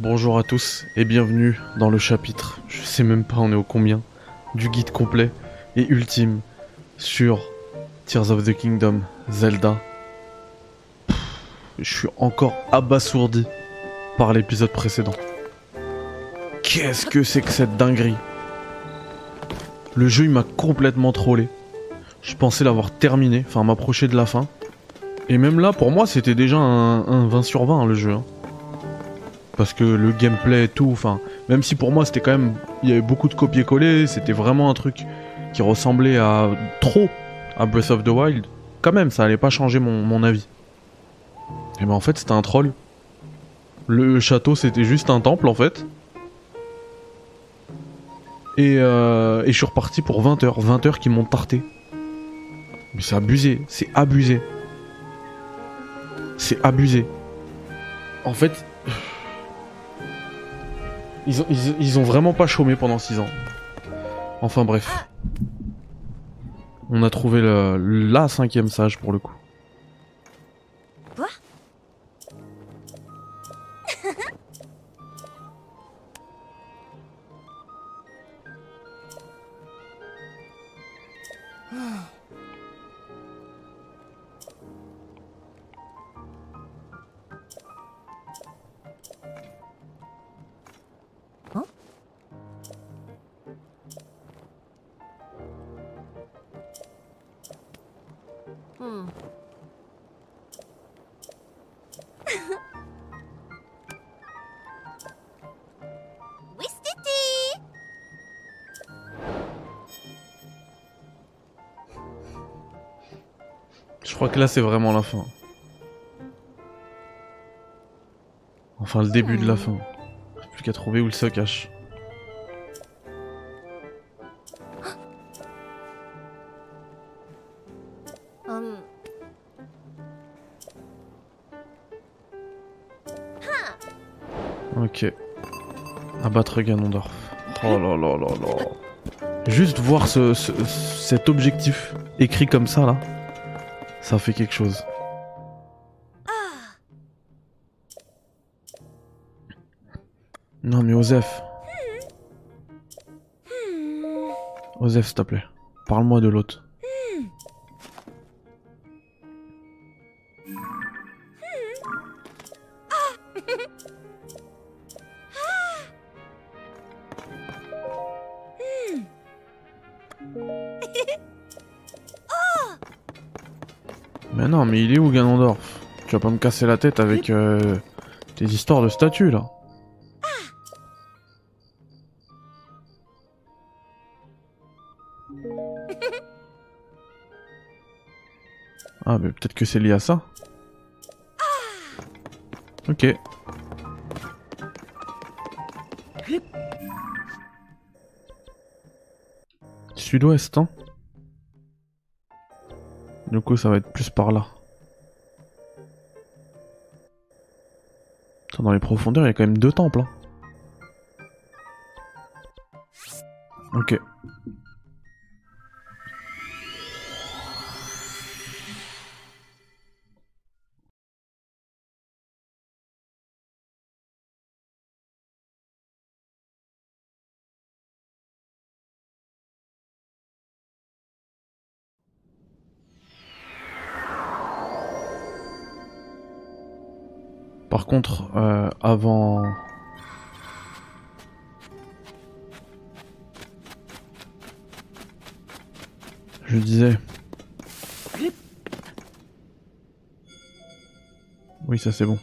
Bonjour à tous et bienvenue dans le chapitre, je sais même pas on est au combien, du guide complet et ultime sur Tears of the Kingdom Zelda. Je suis encore abasourdi par l'épisode précédent. Qu'est-ce que c'est que cette dinguerie? Le jeu il m'a complètement trollé. Je pensais l'avoir terminé, enfin m'approcher de la fin. Et même là, pour moi, c'était déjà un, un 20 sur 20 le jeu. hein. Parce que le gameplay et tout, enfin, même si pour moi c'était quand même. Il y avait beaucoup de copier-coller, c'était vraiment un truc qui ressemblait à trop à Breath of the Wild. Quand même, ça allait pas changer mon, mon avis. Et ben en fait, c'était un troll. Le château, c'était juste un temple en fait. Et, euh, et je suis reparti pour 20 heures. 20 heures qui m'ont tarté. Mais c'est abusé, c'est abusé. C'est abusé. En fait, ils ont, ils, ils ont vraiment pas chômé pendant 6 ans. Enfin bref. On a trouvé le, la cinquième sage pour le coup. Là c'est vraiment la fin. Enfin le début de la fin. Plus qu'à trouver où il se cache. Ok. Abattre Ganondorf. Oh là là là là. Juste voir ce, ce- cet objectif écrit comme ça là, ça fait quelque chose. Non mais Osef. Osef s'il te plaît. Parle-moi de l'autre. Mais il est où Ganondorf Tu vas pas me casser la tête avec euh, tes histoires de statues là. Ah, mais peut-être que c'est lié à ça. Ok. Sud-ouest, hein Du coup, ça va être plus par là. Les profondeurs, il y a quand même deux temples. hein. Ok. Par contre, euh, avant... Je disais... Oui, ça c'est bon.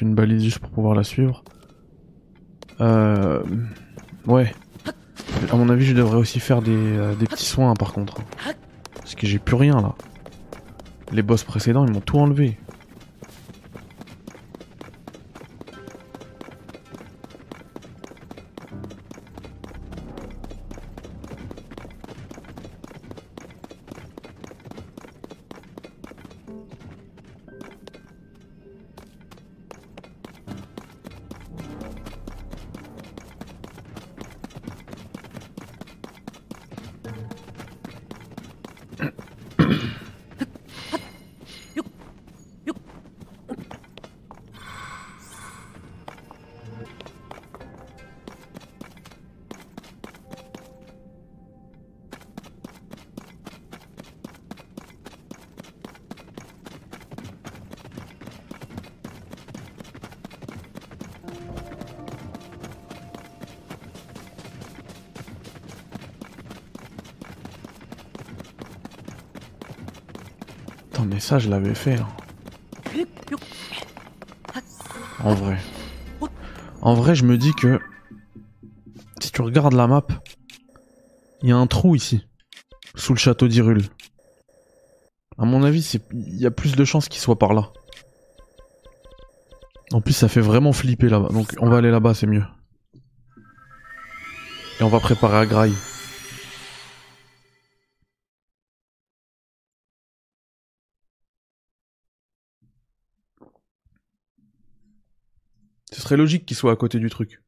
Une balise juste pour pouvoir la suivre. Euh... Ouais. À mon avis, je devrais aussi faire des, euh, des petits soins par contre. Parce que j'ai plus rien là. Les boss précédents, ils m'ont tout enlevé. Ça, je l'avais fait. hein. En vrai. En vrai, je me dis que si tu regardes la map, il y a un trou ici, sous le château d'Irul. À mon avis, il y a plus de chances qu'il soit par là. En plus, ça fait vraiment flipper là-bas. Donc, on va aller là-bas, c'est mieux. Et on va préparer à graille. Serait logique qu'il soit à côté du truc.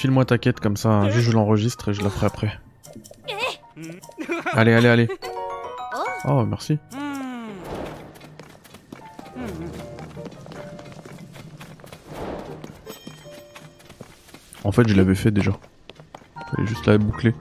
File-moi ta quête comme ça, juste je l'enregistre et je la ferai après. Allez, allez, allez. Oh merci. En fait, je l'avais fait déjà. Fallait juste la boucler.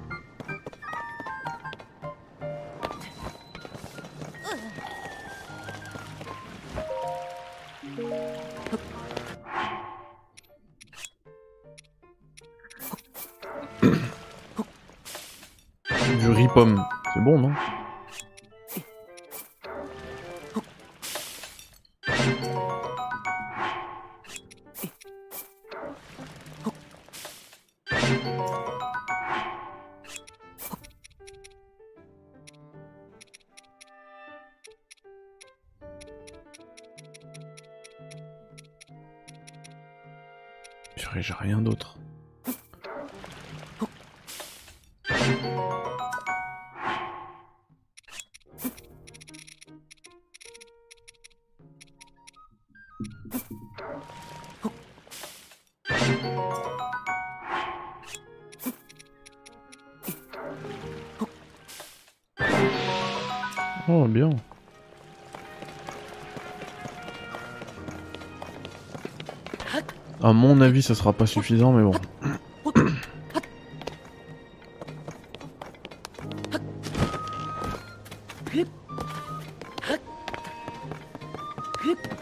Ça sera pas suffisant, mais bon.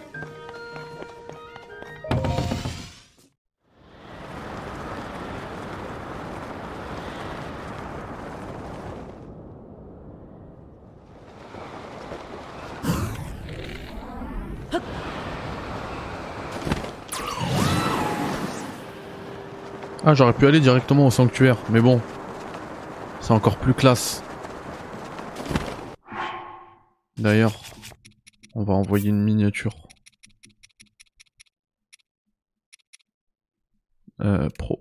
Ah, j'aurais pu aller directement au sanctuaire, mais bon. C'est encore plus classe. D'ailleurs, on va envoyer une miniature. Euh, pro.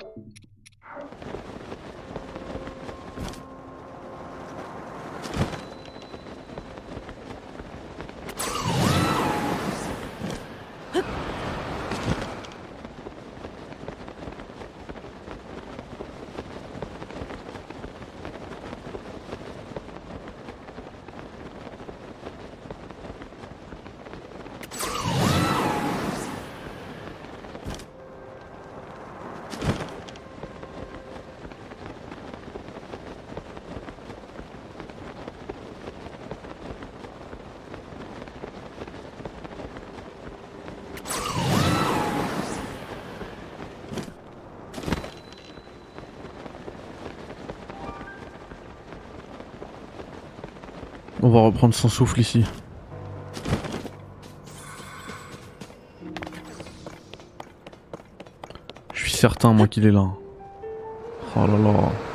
Reprendre son souffle ici. Je suis certain, moi, qu'il est là. Oh là là.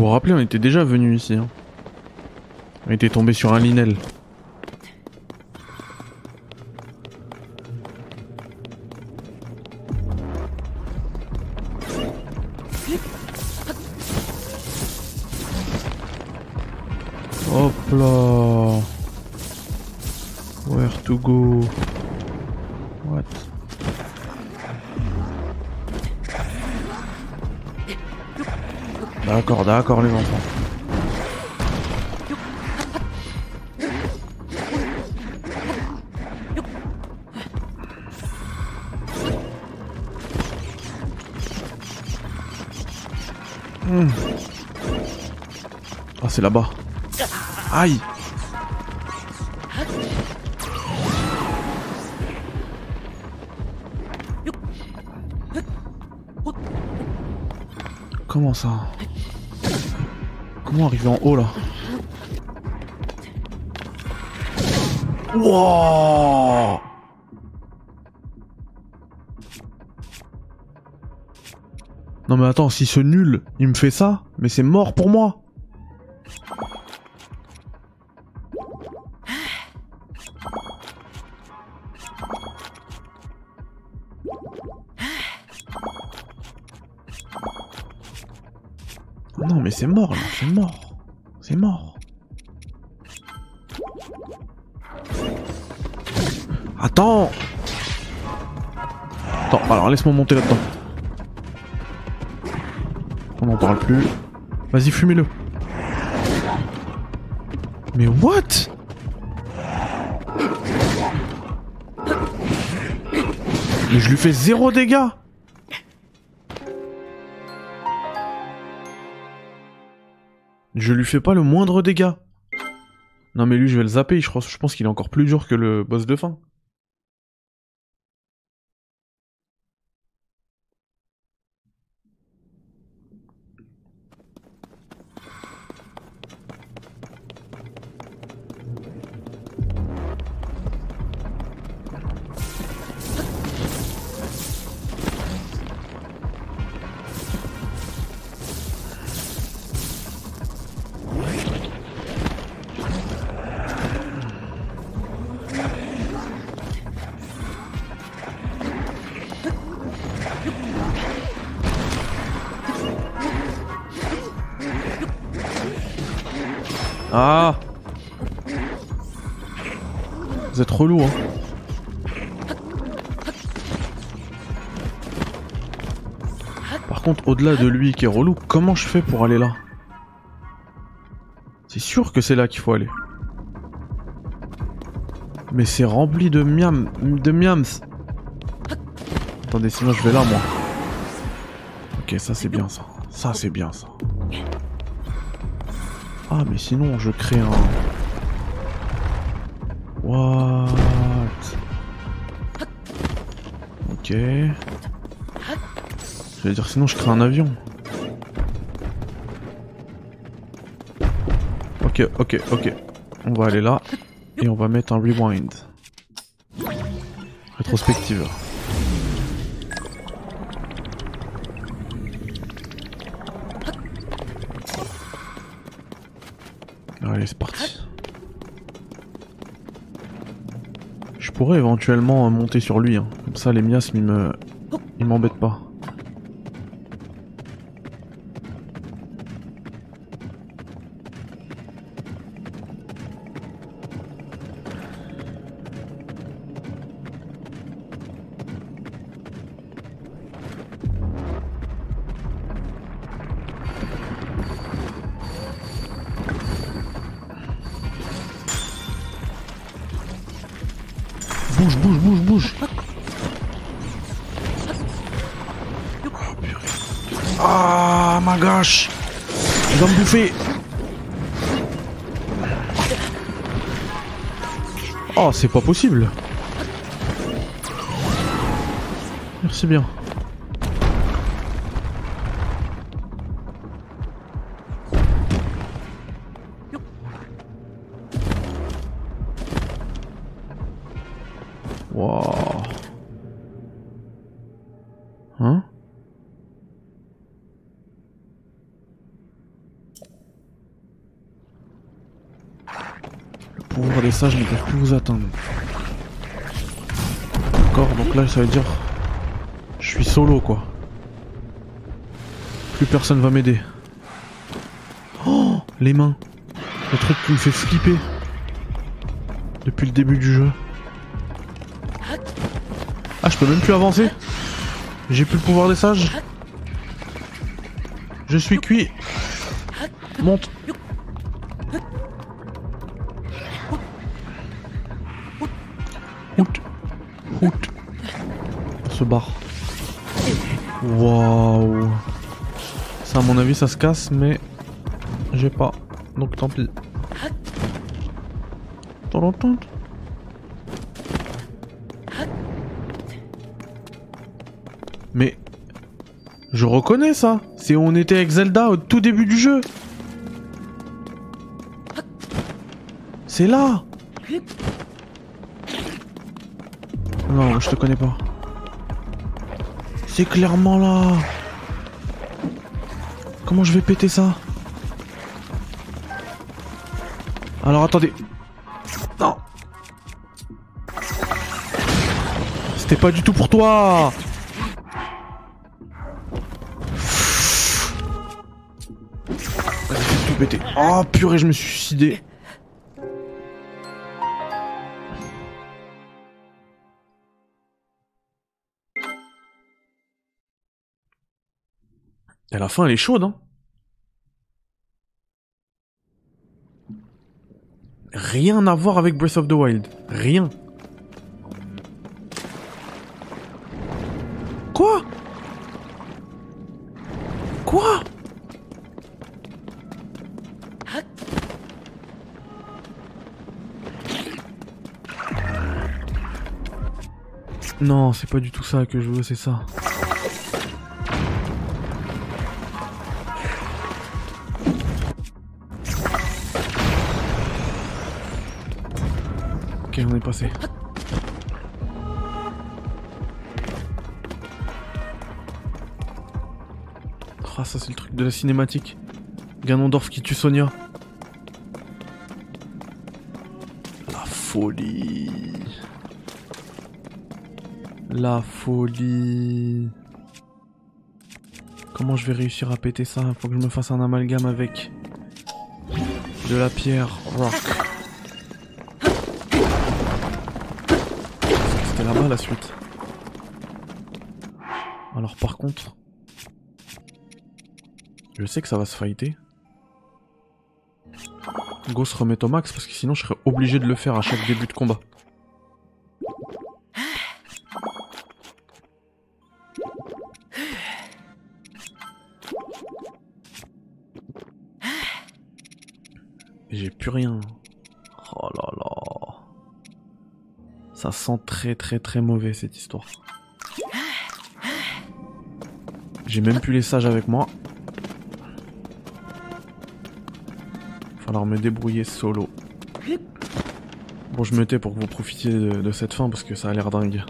Vous vous rappelez, on était déjà venu ici. Hein. On était tombé sur un linel. D'accord, les enfants. Hmm. Ah c'est là-bas. Aïe Comment ça? Comment arriver en haut là Wouah Non mais attends, si ce nul, il me fait ça, mais c'est mort pour moi c'est mort là, c'est mort. C'est mort. Attends Attends, alors laisse-moi monter là-dedans. On n'en parle plus. Vas-y, fumez-le. Mais what? Mais je lui fais zéro dégâts Je lui fais pas le moindre dégât. Non mais lui je vais le zapper, je pense, qu'il est encore plus dur que le boss de fin. Ah Vous êtes relou hein Par contre au-delà de lui qui est relou, comment je fais pour aller là? C'est sûr que c'est là qu'il faut aller. Mais c'est rempli de miam, de miams. Attendez, sinon je vais là moi. Ok, ça c'est bien ça. Ça c'est bien ça. Ah mais sinon je crée un... What? Ok. Je vais dire sinon je crée un avion. Ok, ok, ok. On va aller là et on va mettre un rewind. Rétrospective. Allez, c'est parti. Je pourrais éventuellement monter sur lui, hein. comme ça les miasmes ils me... m'embêtent pas. Oh, c'est pas possible. Merci bien. Sages ne peuvent plus vous atteindre. D'accord, donc là ça veut dire... Je suis solo quoi. Plus personne va m'aider. Oh Les mains Le truc qui me fait flipper. Depuis le début du jeu. Ah je peux même plus avancer J'ai plus le pouvoir des sages Je suis cuit Monte se barre. Waouh Ça à mon avis ça se casse mais j'ai pas. Donc tant pis. Mais je reconnais ça. C'est où on était avec Zelda au tout début du jeu. C'est là. Non, je te connais pas. Clairement là. Comment je vais péter ça? Alors attendez. Non. C'était pas du tout pour toi. Vas-y, tout péter. Oh purée, je me suis suicidé. Et la fin, elle est chaude, hein. Rien à voir avec Breath of the Wild. Rien. Quoi? Quoi? Non, c'est pas du tout ça que je veux, c'est ça. Est passé. Ah, ça c'est le truc de la cinématique. Ganondorf qui tue Sonia. La folie. La folie. Comment je vais réussir à péter ça? Faut que je me fasse un amalgame avec de la pierre rock. Suite. Alors par contre, je sais que ça va se fighter. Go se remet au max parce que sinon je serais obligé de le faire à chaque début de combat. J'ai plus rien. Oh là là. Ça sent très très très mauvais cette histoire. J'ai même plus les sages avec moi. Falloir me débrouiller solo. Bon, je me tais pour que vous profitiez de, de cette fin parce que ça a l'air dingue.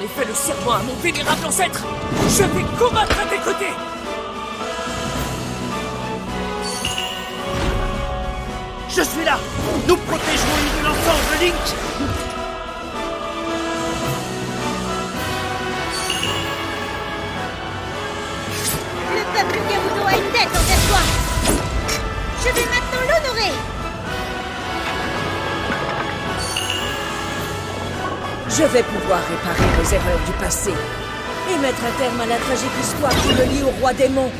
Ai fait le serment à mon vénérable ancêtre Je vais combattre à tes côtés. Je suis là. Nous protégerons de l'ensemble, Link Je vais pouvoir réparer les erreurs du passé et mettre un terme à la tragique histoire qui me lie au roi démon.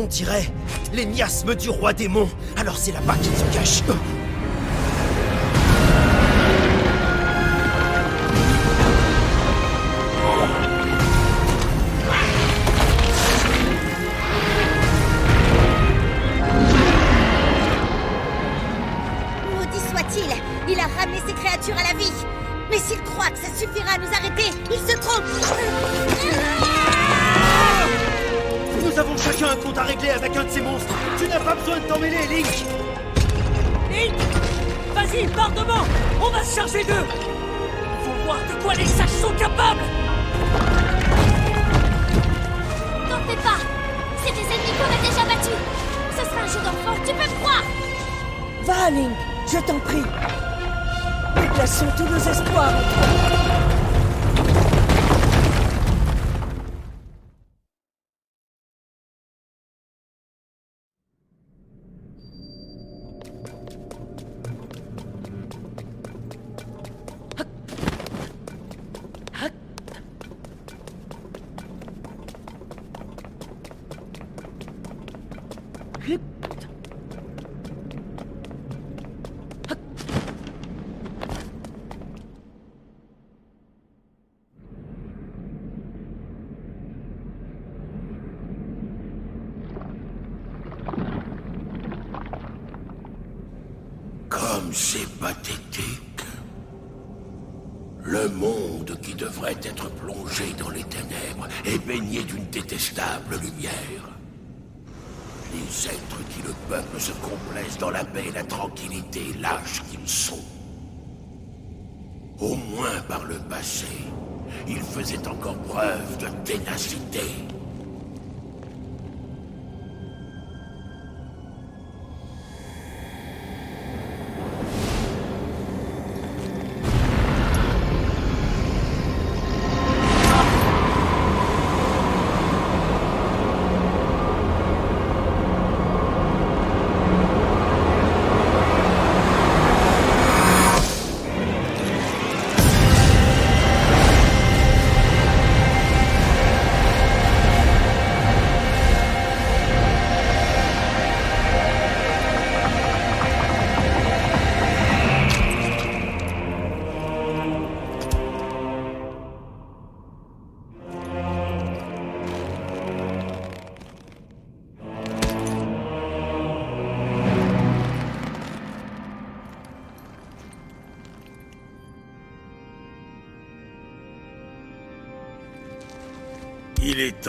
On dirait les miasmes du roi démon. Alors c'est là-bas qu'ils se cachent.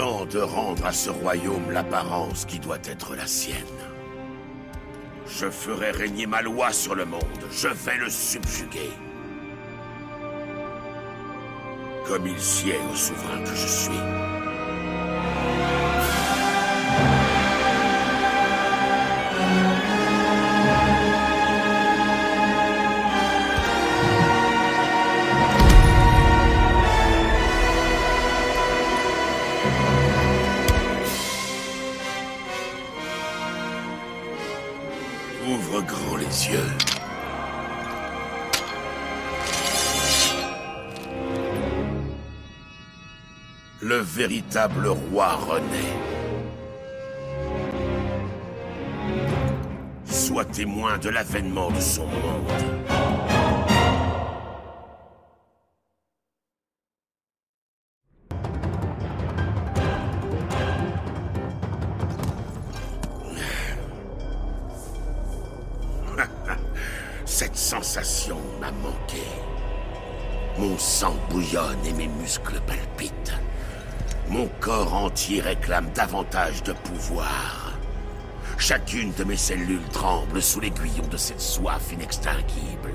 de rendre à ce royaume l'apparence qui doit être la sienne. Je ferai régner ma loi sur le monde. Je vais le subjuguer. Comme il sied au souverain que je suis. véritable roi renaît. Sois témoin de l'avènement de son monde. entier réclame davantage de pouvoir. Chacune de mes cellules tremble sous l'aiguillon de cette soif inextinguible.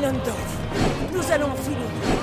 Nous allons finir.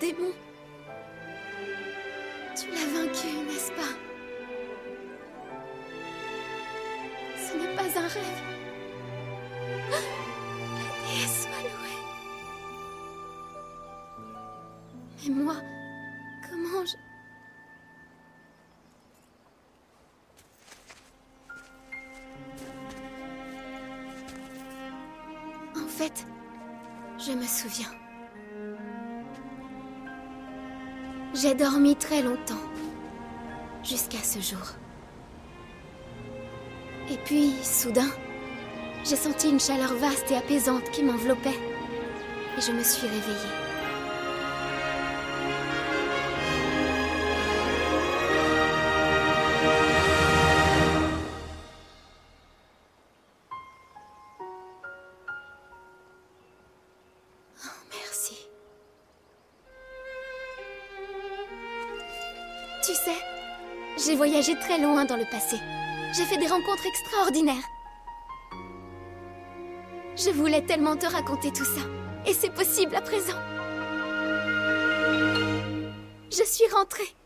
Démon, tu l'as vaincu, n'est-ce pas? Ce n'est pas un rêve. La déesse soit louée. Mais moi, comment je... En fait, je me souviens. J'ai dormi très longtemps. Jusqu'à ce jour. Et puis, soudain, j'ai senti une chaleur vaste et apaisante qui m'enveloppait. Et je me suis réveillée. Voyagé très loin dans le passé. J'ai fait des rencontres extraordinaires. Je voulais tellement te raconter tout ça. Et c'est possible à présent. Je suis rentrée.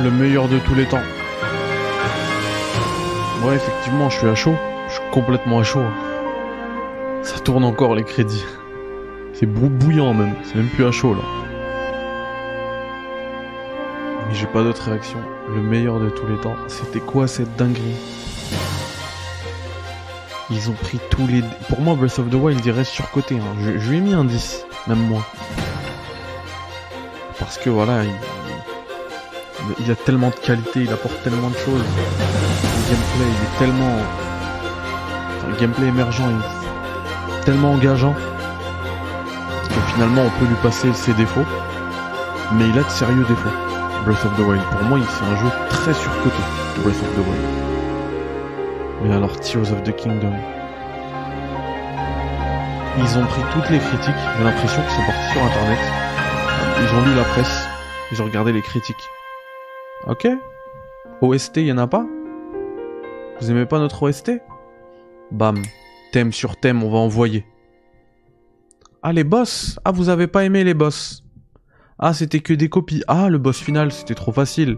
Le meilleur de tous les temps. Ouais, effectivement, je suis à chaud. Je suis complètement à chaud. Ça tourne encore les crédits. C'est brou- bouillant même. C'est même plus à chaud là. Mais j'ai pas d'autre réaction. Le meilleur de tous les temps. C'était quoi cette dinguerie? Ils ont pris tous les. Pour moi, Breath of the Wild, il reste surcoté. Hein. Je, je lui ai mis un 10, même moi. Parce que voilà, il, il a tellement de qualité, il apporte tellement de choses. Le gameplay, il est tellement. le gameplay émergent est tellement engageant que finalement on peut lui passer ses défauts. Mais il a de sérieux défauts. Breath of the Wild. Pour moi, il- c'est un jeu très surcoté, Breath of the Wild. Mais alors, Tears of the Kingdom. Ils ont pris toutes les critiques, j'ai l'impression qu'ils sont partis sur internet. Ils ont lu la presse, ils ont regardé les critiques. Ok. OST, y en a pas? Vous aimez pas notre OST Bam. Thème sur thème, on va envoyer. Ah, les boss Ah, vous avez pas aimé les boss Ah, c'était que des copies. Ah, le boss final, c'était trop facile.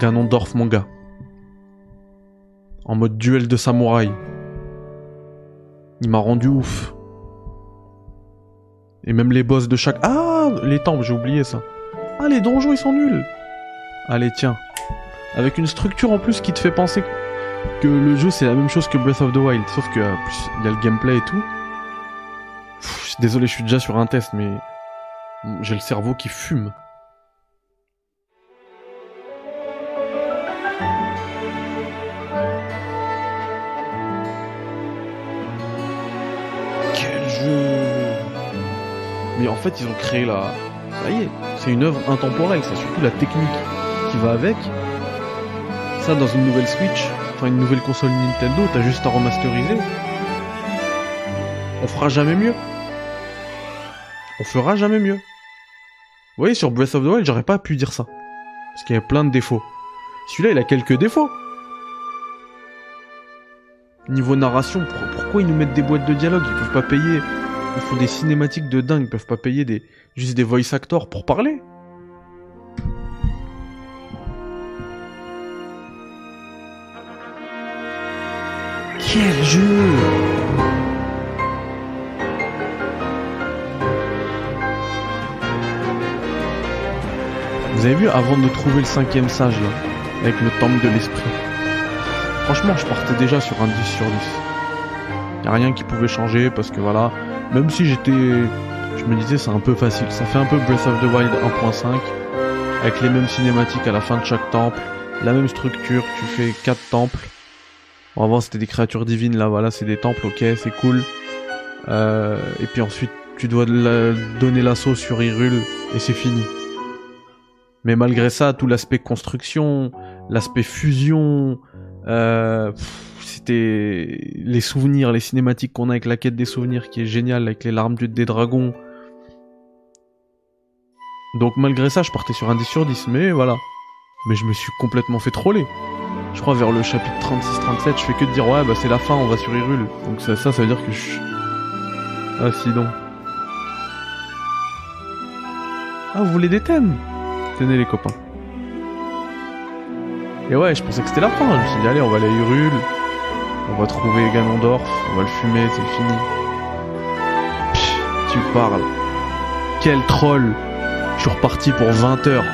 Ganondorf, mon gars. En mode duel de samouraï. Il m'a rendu ouf. Et même les boss de chaque... Ah Les temples, j'ai oublié ça. Ah, les donjons, ils sont nuls Allez, tiens. Avec une structure en plus qui te fait penser que le jeu c'est la même chose que Breath of the Wild, sauf que euh, plus il y a le gameplay et tout. Désolé, je suis déjà sur un test, mais j'ai le cerveau qui fume. Quel jeu Mais en fait, ils ont créé la. Ça y est, c'est une œuvre intemporelle, c'est surtout la technique va avec. Ça, dans une nouvelle Switch, enfin une nouvelle console Nintendo, t'as juste à remasteriser. On fera jamais mieux. On fera jamais mieux. Vous voyez, sur Breath of the Wild, j'aurais pas pu dire ça. Parce qu'il y a plein de défauts. Celui-là, il a quelques défauts. Niveau narration, pour- pourquoi ils nous mettent des boîtes de dialogue? Ils peuvent pas payer. Ils font des cinématiques de dingue, ils peuvent pas payer des juste des voice actors pour parler. Quel jeu Vous avez vu avant de trouver le cinquième sage là, avec le temple de l'esprit. Franchement, je partais déjà sur un 10 sur 10. Y a rien qui pouvait changer parce que voilà, même si j'étais, je me disais c'est un peu facile. Ça fait un peu Breath of the Wild 1.5 avec les mêmes cinématiques à la fin de chaque temple, la même structure. Tu fais quatre temples. Avant c'était des créatures divines, là voilà c'est des temples, ok c'est cool. Euh, et puis ensuite tu dois donner l'assaut sur Hyrule et c'est fini. Mais malgré ça, tout l'aspect construction, l'aspect fusion, euh, c'était les souvenirs, les cinématiques qu'on a avec la quête des souvenirs qui est géniale avec les larmes du- des dragons. Donc malgré ça, je partais sur un 10 sur 10, mais voilà. Mais je me suis complètement fait troller. Je crois vers le chapitre 36-37, je fais que de dire ouais bah c'est la fin, on va sur Hyrule. Donc ça, ça, ça veut dire que je... Ah si donc. Ah vous voulez des thèmes? Tenez les copains. Et ouais, je pensais que c'était la fin. Je me suis dit, allez, on va aller à Hyrule. On va trouver Ganondorf. On va le fumer, c'est fini. Pff, tu parles. Quel troll. Je suis reparti pour 20 heures.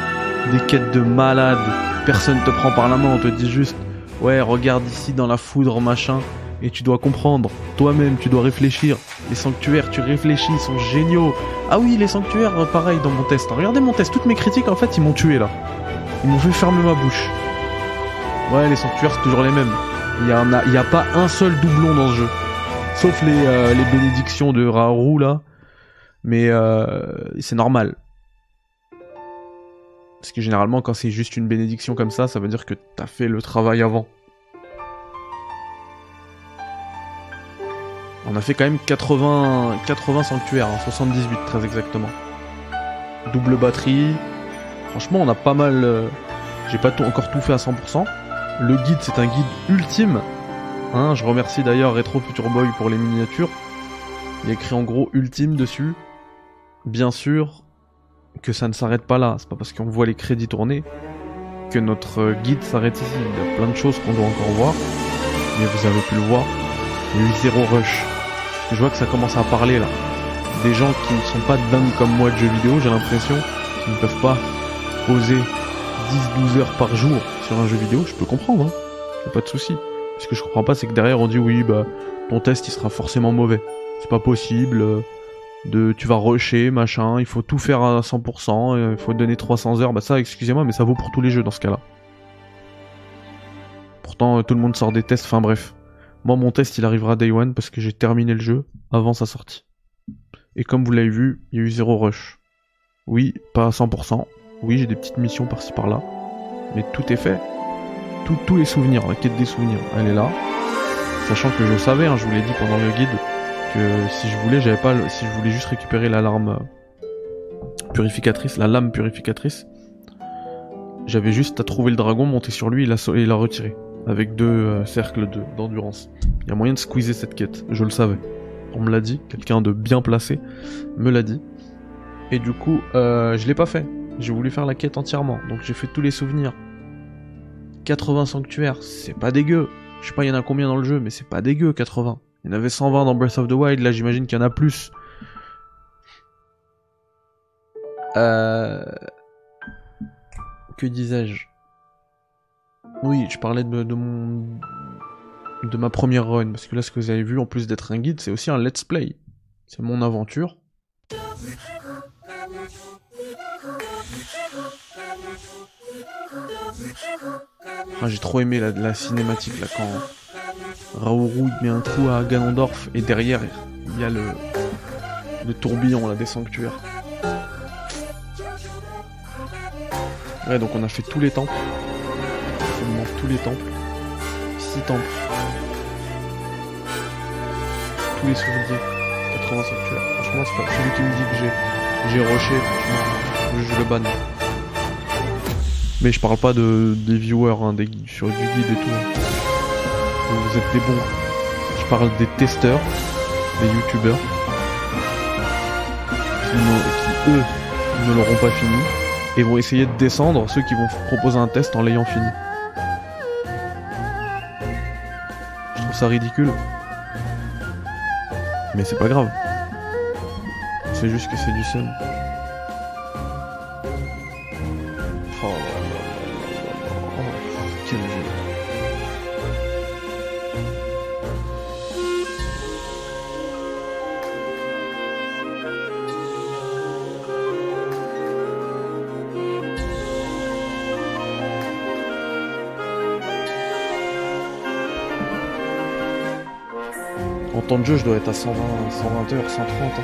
Des quêtes de malade. Personne te prend par la main. On te dit juste, ouais, regarde ici dans la foudre, machin. Et tu dois comprendre. Toi-même, tu dois réfléchir. Les sanctuaires, tu réfléchis, ils sont géniaux. Ah oui, les sanctuaires, pareil dans mon test. Regardez mon test. Toutes mes critiques, en fait, ils m'ont tué là. Ils m'ont fait fermer ma bouche. Ouais, les sanctuaires, c'est toujours les mêmes. Il y, a, pas un seul doublon dans ce jeu. Sauf les, euh, les bénédictions de Raoru, là. Mais euh, c'est normal. Parce que généralement, quand c'est juste une bénédiction comme ça, ça veut dire que t'as fait le travail avant. On a fait quand même 80, 80 sanctuaires, hein, 78 très exactement. Double batterie. Franchement, on a pas mal... euh, J'ai pas encore tout fait à 100%. Le guide, c'est un guide ultime. Hein, je remercie d'ailleurs Retro Future Boy pour les miniatures. Il y écrit en gros ultime dessus. Bien sûr que ça ne s'arrête pas là. C'est pas parce qu'on voit les crédits tourner que notre guide s'arrête ici. Il y a plein de choses qu'on doit encore voir. Mais vous avez pu le voir. Il y a eu zéro rush. Je vois que ça commence à parler là. Des gens qui ne sont pas dingues comme moi de jeux vidéo, j'ai l'impression, qui ne peuvent pas poser 10-12 heures par jour sur un jeu vidéo, je peux comprendre, hein. Pas de souci. Ce que je comprends pas, c'est que derrière on dit oui, bah ton test il sera forcément mauvais. C'est pas possible. euh, De, tu vas rusher, machin, il faut tout faire à 100%, euh, il faut donner 300 heures, bah ça, excusez-moi, mais ça vaut pour tous les jeux dans ce cas-là. Pourtant, euh, tout le monde sort des tests, enfin bref. Moi, mon test, il arrivera day one parce que j'ai terminé le jeu avant sa sortie. Et comme vous l'avez vu, il y a eu zéro rush. Oui, pas à 100%. Oui, j'ai des petites missions par-ci par-là. Mais tout est fait. Tous les souvenirs, la quête des souvenirs, elle est là. Sachant que je savais, hein, je vous l'ai dit pendant le guide, que si je voulais, j'avais pas, si je voulais juste récupérer l'alarme euh, purificatrice, la lame purificatrice, j'avais juste à trouver le dragon, monter sur lui et la, et la retirer. Avec deux euh, cercles de- d'endurance. Il y a moyen de squeezer cette quête, je le savais. On me l'a dit, quelqu'un de bien placé me l'a dit. Et du coup, euh, je l'ai pas fait. J'ai voulu faire la quête entièrement, donc j'ai fait tous les souvenirs. 80 sanctuaires, c'est pas dégueu. Je sais pas, il y en a combien dans le jeu, mais c'est pas dégueu, 80. Il y en avait 120 dans Breath of the Wild, là j'imagine qu'il y en a plus. Euh... Que disais-je? Oui, je parlais de, mon... de ma première run, parce que là ce que vous avez vu, en plus d'être un guide, c'est aussi un let's play. C'est mon aventure. Ah, j'ai trop aimé la cinématique là quand Raoru il met un trou à Ganondorf et derrière il y a le, le tourbillon là des sanctuaires. Ouais donc on a fait tous les temples. Absolument tous les temples. Six temples. Tous les souvenirs. 80 sanctuaires. Franchement c'est pas celui qui me dit que j'ai j'ai rushé, je le banne. Mais je parle pas de, des viewers, hein, des, sur du guide et tout. hein. Vous, êtes des bons. Je parle des testeurs, des youtubeurs, qui, eux ne l'auront pas fini et vont essayer de descendre ceux qui vont proposer un test en l'ayant fini. Je trouve ça ridicule. Mais c'est pas grave. C'est juste que c'est du seum. Je dois être à 120, 120 heures, 130. hein.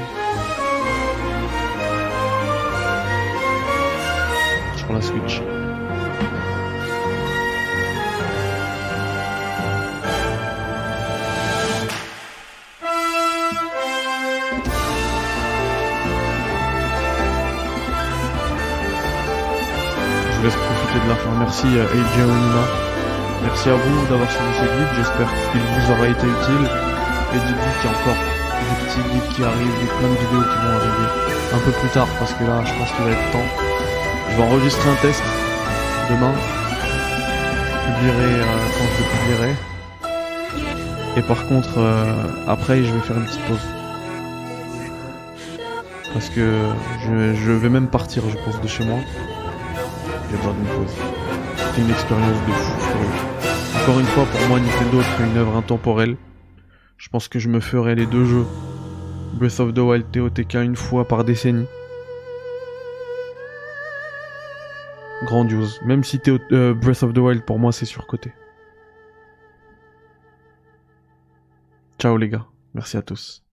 Sur la Switch. Je vous laisse profiter de la fin. Merci à AJ Onuma. Merci à vous d'avoir suivi ce guide. J'espère qu'il vous aura été utile. Et y a encore des petits guides qui arrivent, des plein de vidéos qui vont arriver un peu plus tard parce que là je pense qu'il va être temps. Je vais enregistrer un test demain. Je publierai euh, quand je le publierai. Et par contre euh, après je vais faire une petite pause. Parce que je, je vais même partir je pense de chez moi. J'ai besoin d'une pause. C'était une expérience de fou. Encore une fois pour moi Nintendo fait une œuvre intemporelle. Je pense que je me ferai les deux jeux. Breath of the Wild TOTK une fois par décennie. Grandiose. Même si euh, Breath of the Wild pour moi c'est surcoté. Ciao les gars. Merci à tous.